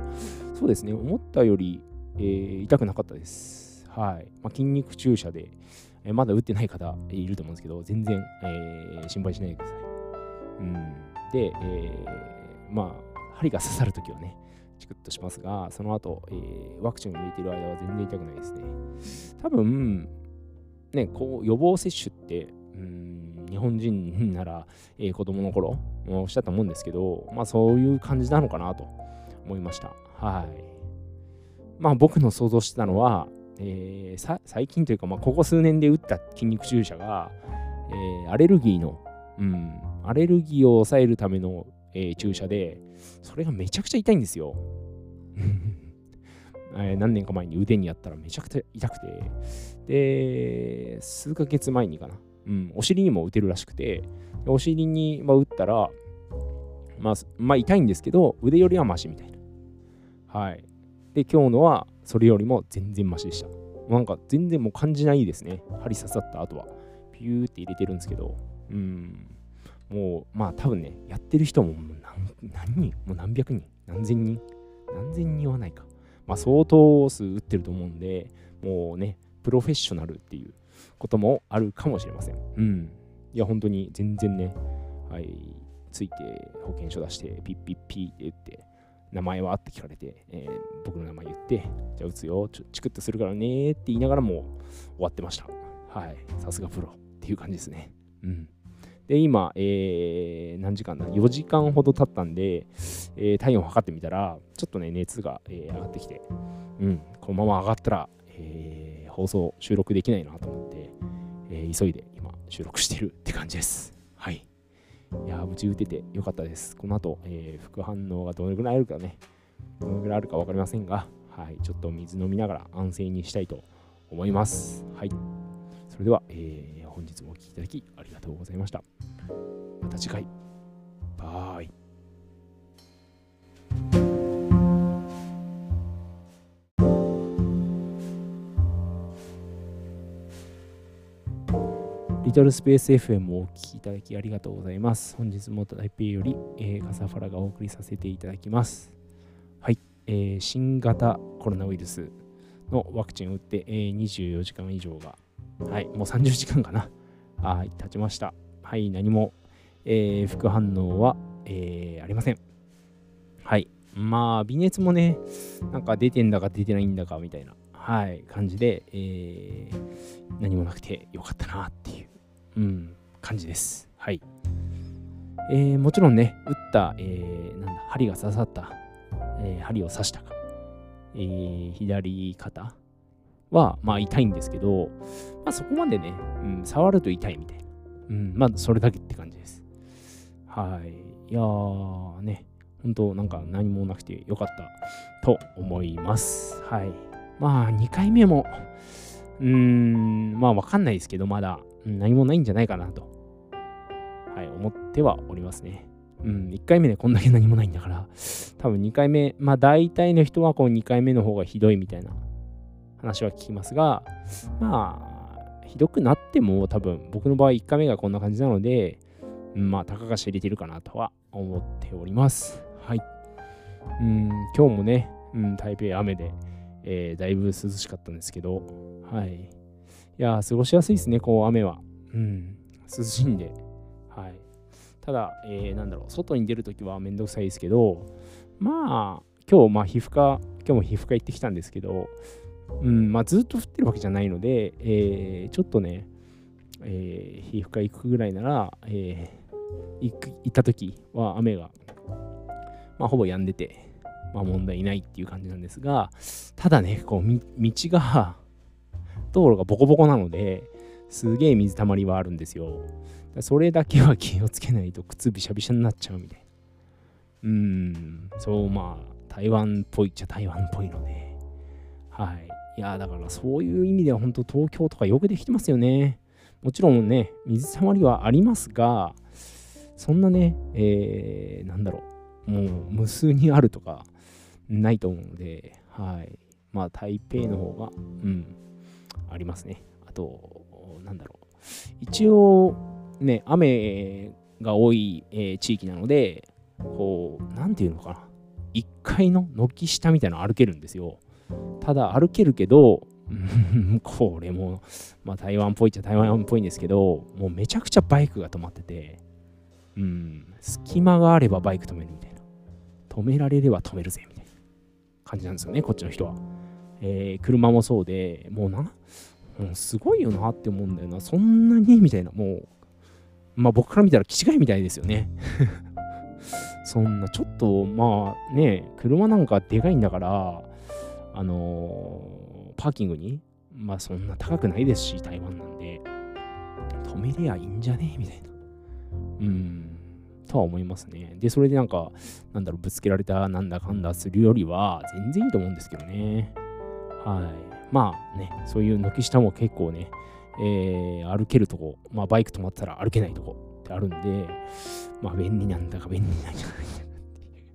そうですね、思ったより、えー痛くなかったです。はい。まあ、筋肉注射で、えーまだ打ってない方いると思うんですけど、全然、えー心配しないでください。うん。で、えーまあ、針が刺さるときはね、チクッとしますが、その後、えーワクチンを入れている間は全然痛くないですね。多分、ね、こう予防接種って、うん、日本人なら、えー子供の頃、もしたと思うんですけど、まあそういう感じなのかなと思いました。はい。まあ僕の想像してたのは、えーさ最近というか、まあ、ここ数年で打った筋肉注射が、えーアレルギーの、うん、アレルギーを抑えるための、えー注射で、それがめちゃくちゃ痛いんですよ。え何年か前に腕にやったらめちゃくちゃ痛くて、で、数ヶ月前にかな、うん、お尻にも打てるらしくて、お尻に、まあ、打ったら、まあ、まあ、痛いんですけど、腕よりはマシみたいな。はい。で、今日のはそれよりも全然マシでした。なんか全然もう感じないですね。針刺さった後は。ピューって入れてるんですけど、うん。もう、まあ多分ね、やってる人も何人？もう何百人？何千人？何千人？はないか。まあ相当数打ってると思うんで、もうね、プロフェッショナルっていうこともあるかもしれません。うん。いや、本当に全然ね、はい、ついて保険証出して、ピッピッピーって言って、名前はって聞かれて、えー、僕の名前言って、じゃあ打つよ、ちょチクッとするからねって言いながらもう終わってました。はい。さすがプロっていう感じですね。うん。で、今、えー、何時間だ ?4 時間ほど経ったんで、えー、体温を測ってみたら、ちょっとね、熱が、えー、上がってきて、うん、このまま上がったら、えー、放送、収録できないなと思って、えー、急いで今、収録してるって感じです。はい。いやー、無事打ててよかったです。この後、えー、副反応がどれぐらいあるかね、どのぐらいあるか分かりませんが、はい、ちょっと水飲みながら安静にしたいと思います。はい。それでは、えー、本日もお聴きいただきありがとうございました。また次回。バイ。リトルスペース FM をお聴きいただきありがとうございます。本日も台北より、えー、カサファラがお送りさせていただきます。はい、えー、新型コロナウイルスのワクチンを打って、えー、24時間以上がはい、もう30時間かな。はい、経ちました。はい、何も、えー、副反応は、えー、ありません。はい。まあ、微熱もね、なんか出てんだか出てないんだかみたいな、はい、感じで、えー、何もなくてよかったなっていう、うん、感じです。はい。えー、もちろんね、打った、えー、なんだ、針が刺さった、えー、針を刺したか、えー、左肩、は、まあ痛いんですけど、まあそこまでね、うん、触ると痛いみたいな。うん、まあそれだけって感じです。はい。いやーね、本当なんか何もなくてよかったと思います。はい。まあ2回目も、うーん、まあわかんないですけど、まだ何もないんじゃないかなと、はい、思ってはおりますね。うん、1回目でこんだけ何もないんだから、多分2回目、まあ大体の人はこう2回目の方がひどいみたいな話は聞きますが、まあ、ひどくなっても多分僕の場合1回目がこんな感じなので、まあ、たかが知れてるかなとは思っております。はい。うん、今日もね、うん、台北雨で、えー、だいぶ涼しかったんですけど、はい。いや過ごしやすいですね、こう雨は。うん、涼しいんで。はい。ただ、えー、なんだろう、外に出るときはめんどくさいですけど、まあ、今日、まあ、皮膚科、今日も皮膚科行ってきたんですけど、うんまあ、ずっと降ってるわけじゃないので、えー、ちょっとね、えー、皮膚科行くぐらいなら、えー、行く行った時は雨が、まあ、ほぼ止んでて、まあ、問題ないっていう感じなんですが、ただね、こう道が、道路がボコボコなので、すげえ水たまりはあるんですよ。それだけは気をつけないと靴びしゃびしゃになっちゃうみたいな。うん、そうまあ、台湾っぽいっちゃ台湾っぽいので、はい。いやだからそういう意味では本当東京とかよくできてますよね。もちろんね、水たまりはありますが、そんなね、えー、なんだろう、もう無数にあるとかないと思うので、はい。まあ台北の方が、うん、ありますね。あと、なんだろう。一応、ね、雨が多い、えー、地域なので、こう、なんていうのかな。1階の軒下みたいなの歩けるんですよ。ただ歩けるけど、これも、まあ台湾っぽいっちゃ台湾っぽいんですけど、もうめちゃくちゃバイクが止まってて、うん、隙間があればバイク止めるみたいな。止められれば止めるぜみたいな感じなんですよね、こっちの人は。えー、車もそうで、もうな、もうすごいよなって思うんだよな。そんなにみたいな、もう、まあ僕から見たら気違いみたいですよね。そんな、ちょっと、まあね、車なんかでかいんだから、あのー、パーキングに、まあそんな高くないですし、台湾なんで、止めりゃいいんじゃねえみたいな。うん、とは思いますね。で、それでなんか、なんだろう、ぶつけられたなんだかんだするよりは、全然いいと思うんですけどね。はい。まあね、そういう軒下も結構ね、えー、歩けるとこ、まあバイク止まったら歩けないとこってあるんで、まあ便利なんだか便利なんじゃないかっていう、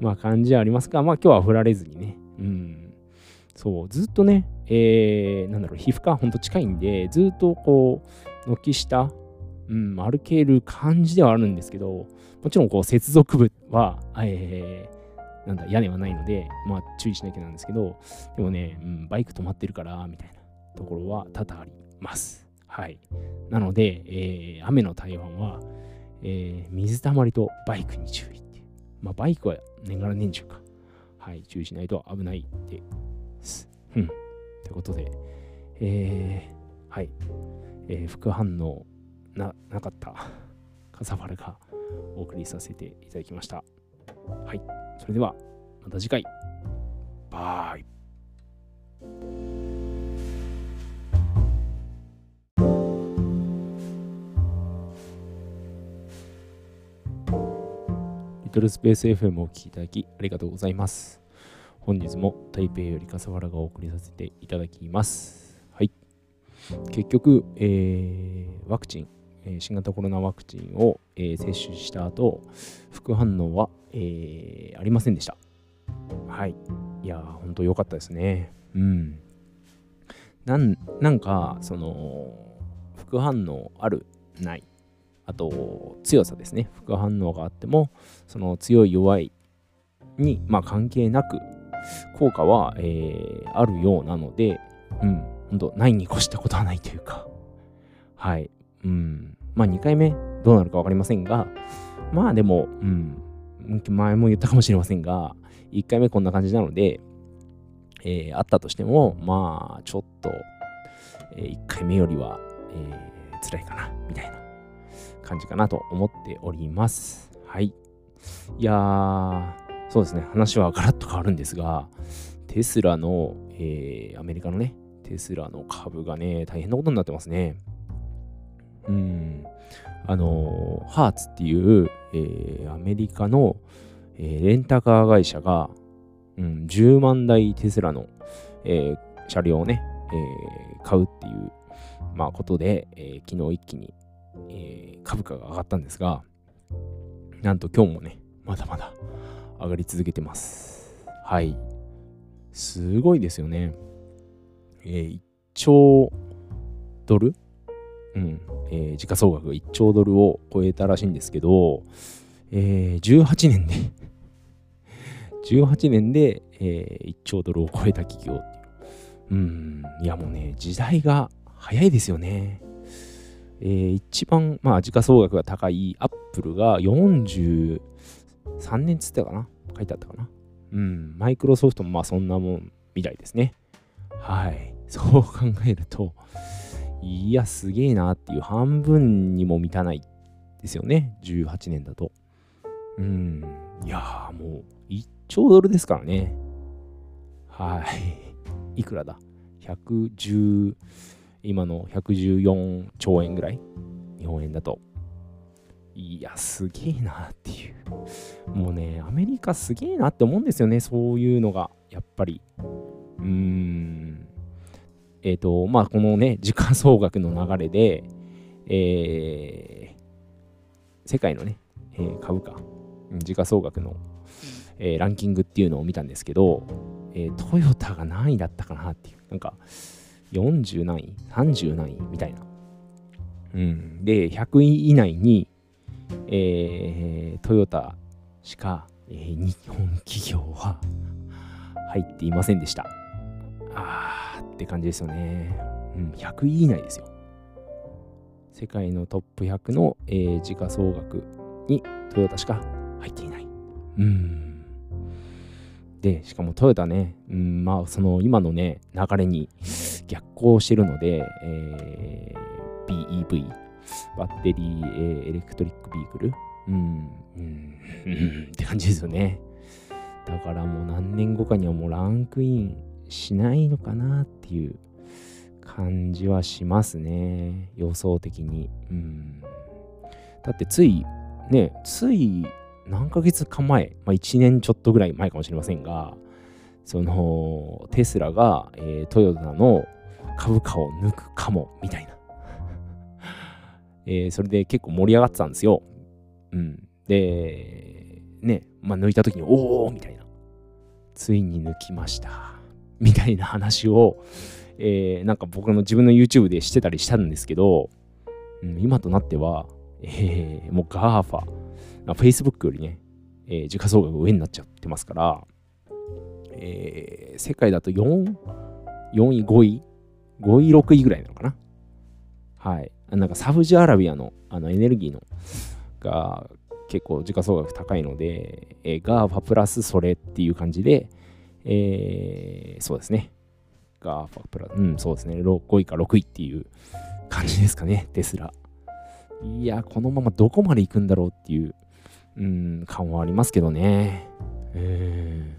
まあ感じはありますが、まあ今日は振られずにね、うん、そう、ずっとね、えー、なんだろう、皮膚科ほんと近いんで、ずっとこう、軒下、うん、歩ける感じではあるんですけど、もちろんこう、接続部は、えー、なんだ、屋根はないので、まあ、注意しなきゃなんですけど、でもね、うん、バイク止まってるから、みたいなところは多々あります。はい。なので、えー、雨の台湾は、えー、水たまりとバイクに注意って。まあ、バイクは年がら年中か。はい、注意しないと危ないってです。うん。ということで、えー、はい、えー、副反応ななかったカサファルがお送りさせていただきました。はい、それではまた次回。バイ。リトルスペース FM をお聴きいただきありがとうございます。本日も台北より笠原がお送りさせていただきます。はい。結局、えー、ワクチン、え、新型コロナワクチンを、え、接種した後、副反応は、えー、ありませんでした。はい。いやー、本当良かったですね。うん。なんなんか、その、副反応ある、ない。あと、強さですね。副反応があっても、その強い弱いに、まあ、関係なく、効果は、えー、あるようなので、うん、本当ないに越したことはないというか、はい、うん、まあ2回目どうなるか分かりませんが、まあでも、うん、前も言ったかもしれませんが、1回目こんな感じなので、えー、あったとしても、まあちょっと、えー、1回目よりは、えー、辛いかな、みたいな感じかなと思っております。はい。いやー、そうですね、話はガラッと変わるんですが、テスラの、えー、アメリカのね、テスラの株がね、大変なことになってますね。うん。あの、ハーツっていう、えー、アメリカの、えー、レンタカー会社が、うん、10万台テスラの、えー、車両をね、えー、買うっていう、まあ、ことで、えー、昨日一気に、えー、株価が上がったんですが、なんと今日もね、まだまだ上がり続けてます。はい。すごいですよね。えー、1兆ドル？うん。えー、時価総額が1兆ドルを超えたらしいんですけど、えー、18年で 18年で、えー、1兆ドルを超えた企業う。うん。いやもうね、時代が早いですよね。えー、一番、まあ、時価総額が高いアップルが40、3年つったかな？書いてあったかな？うん、マイクロソフトもまあそんなもんみたいですね。はい。そう考えると、いや、すげえなっていう半分にも満たないですよね。18年だと。うん。いやもう1兆ドルですからね。はい。いくらだ ?110、今の114兆円ぐらい？日本円だと。いや、すげえなっていう。もうね、アメリカすげえなって思うんですよね、そういうのが、やっぱり。うーん。えっ、ー、と、まあ、このね、時価総額の流れで、えー、世界のね、えー、株価、時価総額の、えー、ランキングっていうのを見たんですけど、えー、トヨタが何位だったかなっていう、なんか、40何位 ?30 何位？みたいな。うん。で、100位以内に、えー、トヨタしか、えー、日本企業は入っていませんでした。あーって感じですよね。うん、100位以内ですよ。世界のトップ100の、えー、時価総額にトヨタしか入っていない。うん。で、しかもトヨタね、うん、まあ、その今のね、流れに逆行してるので、えー、BEV、バッテリー、えー、エレクトリックビークル？うん、うん、って感じですよね。だからもう何年後かにはもうランクインしないのかなっていう感じはしますね。予想的に。うん。だってつい、ね、つい何ヶ月か前、まあ1年ちょっとぐらい前かもしれませんが、そのテスラが、えー、トヨタの株価を抜くかもみたいなえー、それで結構盛り上がってたんですよ。うん。で、ね、まあ抜いた時に、おおみたいな。ついに抜きました。みたいな話を、えー、なんか僕の自分の YouTube でしてたりしたんですけど、うん、今となっては、えー、もう GAFA、Facebook よりね、えー、時価総額上になっちゃってますから、えー、世界だと4、4位、5位、5位、6位ぐらいなのかな。はい。なんかサウジアラビアのあのエネルギーのが結構時価総額高いので、えー、GAFA プラスそれっていう感じで、えー、そうですね。GAFA プラス、うん、そうですね。5位か6位っていう感じですかね、テスラ。いや、このままどこまで行くんだろうっていう、うん、感はありますけどね。え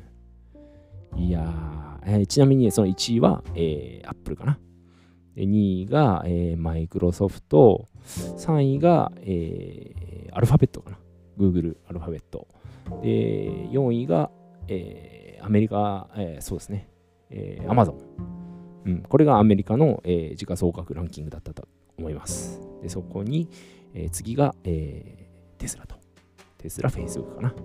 ー、いやー、えー、ちなみにその1位は、えー、Apple かな。で2位が、マイクロソフト、3位が、えー、アルファベットかな。Google アルファベット。で、4位が、えー、アメリカ、えー、そうですね、えー、Amazon。うん、これがアメリカの、えー、時価総額ランキングだったと思います。で、そこに、えー、次が、えー、テスラと。テスラ、フェイスブックかな。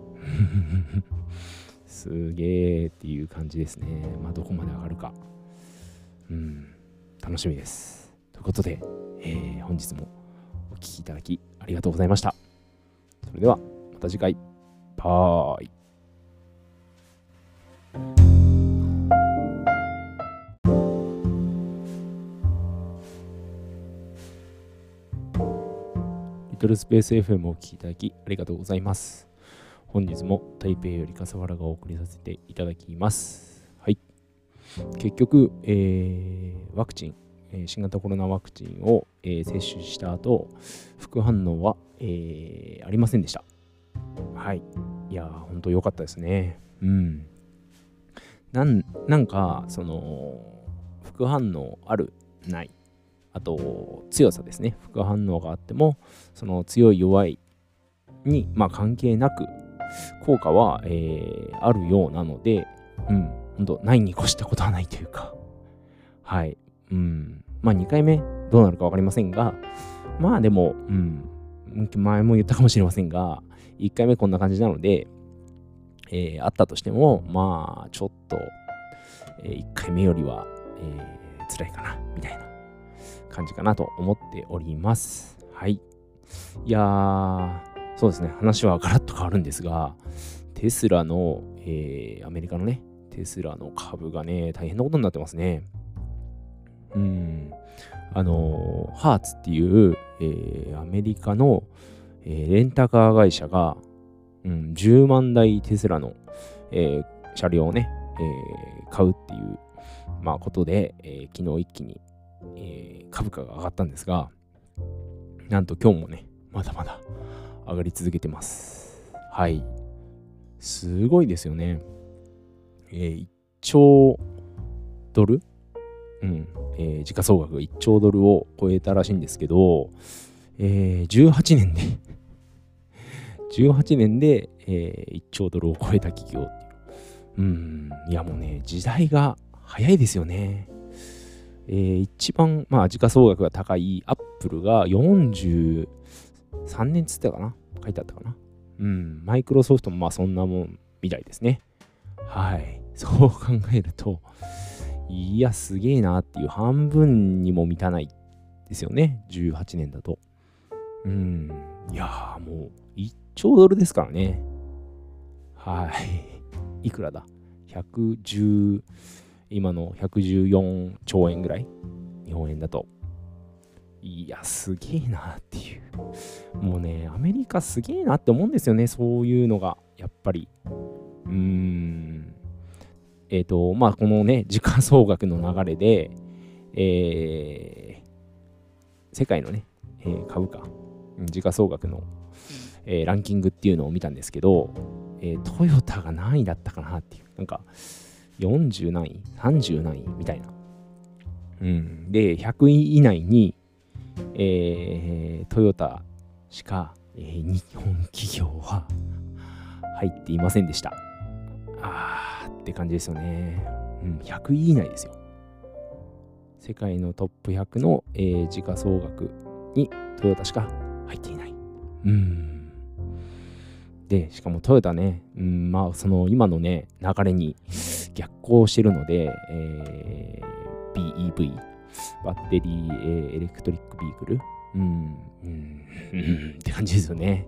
すげーっていう感じですね。まあ、どこまで上がるか。うん、楽しみです。ということで、えー、本日もお聴きいただきありがとうございました。それでは、また次回。バーイ。リトルスペース FM をお聴きいただきありがとうございます。本日も台北より笠原がお送りさせていただきます。結局、えー、ワクチン、えー、新型コロナワクチンを、えー、接種した後、副反応は、えー、ありませんでした。はい。いやー、ほんと良かったですね。うん。なんなんか、その、副反応ある、ない。あと、強さですね。副反応があっても、その強い弱いに、まあ、関係なく、効果は、えー、あるようなので、うん、ほんと、ないに越したことはないというか、はい、うん、まあ2回目どうなるか分かりませんが、まあでも、うん、前も言ったかもしれませんが、1回目こんな感じなので、えー、あったとしても、まあ、ちょっと、えー、1回目よりは、えー、辛いかな、みたいな感じかなと思っております。はい。いやー、そうですね、話はガラッと変わるんですが、テスラの、えー、アメリカのね、テスラの株がね、大変なことになってますね。うん。あの、ハーツっていう、えー、アメリカの、えー、レンタカー会社が、うん、10万台テスラの、えー、車両をね、えー、買うっていう、まあ、ことで、えー、昨日一気に、えー、株価が上がったんですが、なんと今日もね、まだまだ上がり続けてます。はい。すごいですよね。えー、1兆ドル？うん。えー、時価総額が1兆ドルを超えたらしいんですけど、えー、18年で 18年で、えー、1兆ドルを超えた企業う。うん。いやもうね、時代が早いですよね。えー、一番、まあ、時価総額が高いアップルが43年つったかな？書いてあったかな？うん、マイクロソフトもまあそんなもんみたいですね。はい。そう考えると、いや、すげえなっていう半分にも満たないですよね。18年だと。うん。いやもう1兆ドルですからね。はい。いくらだ ?110、今の114兆円ぐらい？日本円だと。いや、すげえなっていう。もうね、アメリカすげえなって思うんですよね、そういうのが、やっぱり。うーん。えっ、ー、と、まあ、このね、時価総額の流れで、えー、世界のね、えー、株価、時価総額の、えー、ランキングっていうのを見たんですけど、えー、トヨタが何位だったかなっていう、なんか、40何位 ?30 何位みたいな。うん。で、100位以内に、えー、トヨタしか、えー、日本企業は入っていませんでした。あーって感じですよね。うん、100位以内ですよ。世界のトップ100の、えー、時価総額にトヨタしか入っていない。うん。で、しかもトヨタね、うん、まあ、その今のね、流れに逆行してるので、えー、BEV、バッテリー、えー、エレクトリックビークル。うん、うん、うん、って感じですよね。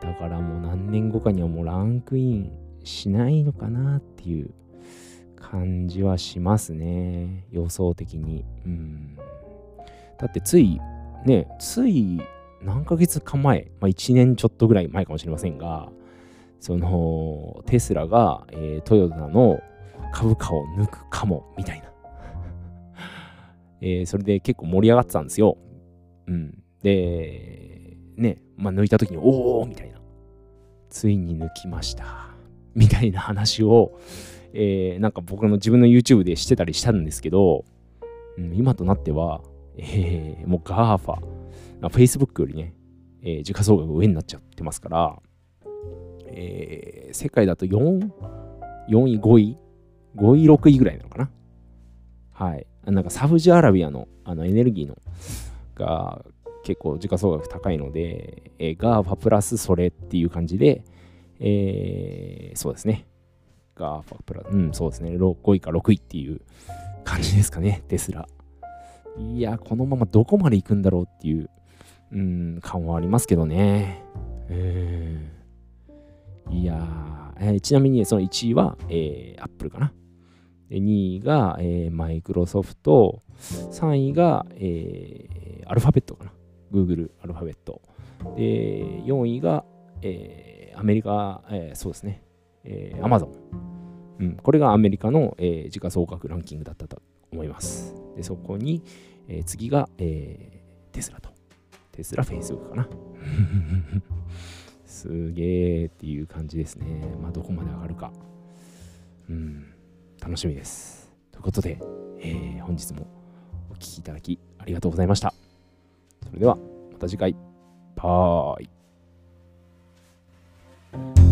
だからもう何年後かにはもうランクインしないのかなっていう感じはしますね。予想的に。うん。だってつい、ね、つい何ヶ月か前、まあ、1年ちょっとぐらい前かもしれませんが、そのテスラが、えー、トヨタの株価を抜くかもみたいな、えー、それで結構盛り上がってたんですよ。うん、で、ね、まあ、抜いた時に、おおみたいな。ついに抜きました。みたいな話を、えー、なんか僕の自分の YouTube でしてたりしたんですけど、うん、今となっては、えー、もう GAFA、Facebook よりね、えー、時価総額上になっちゃってますから、えー、世界だと4、4位、5位、5位、6位ぐらいなのかな。はい。なんかサウジアラビアのあのエネルギーのが結構時価総額高いので、えー、GAFA プラスそれっていう感じで、えー、そうですね。GAFA プラス、うん、そうですね。5位か6位っていう感じですかね、テスラ。いや、このままどこまで行くんだろうっていう、うん、感はありますけどね。えー、いやえー、ちなみにその1位は、えー、Apple かな。2位が、えー、マイクロソフト。3位が、えー、アルファベットかな。Google アルファベット。で、4位が、えー、アメリカ、えー、そうですね。えー、Amazon。うん、これがアメリカの、えー、時価総額ランキングだったと思います。で、そこに、えー、次が、えー、テスラと。テスラ、フェイスブックかな。すげーっていう感じですね。まあ、どこまで上がるか。うん、楽しみです。ということで、えー、本日もお聴きいただきありがとうございました。それでは、また次回。バー Bye.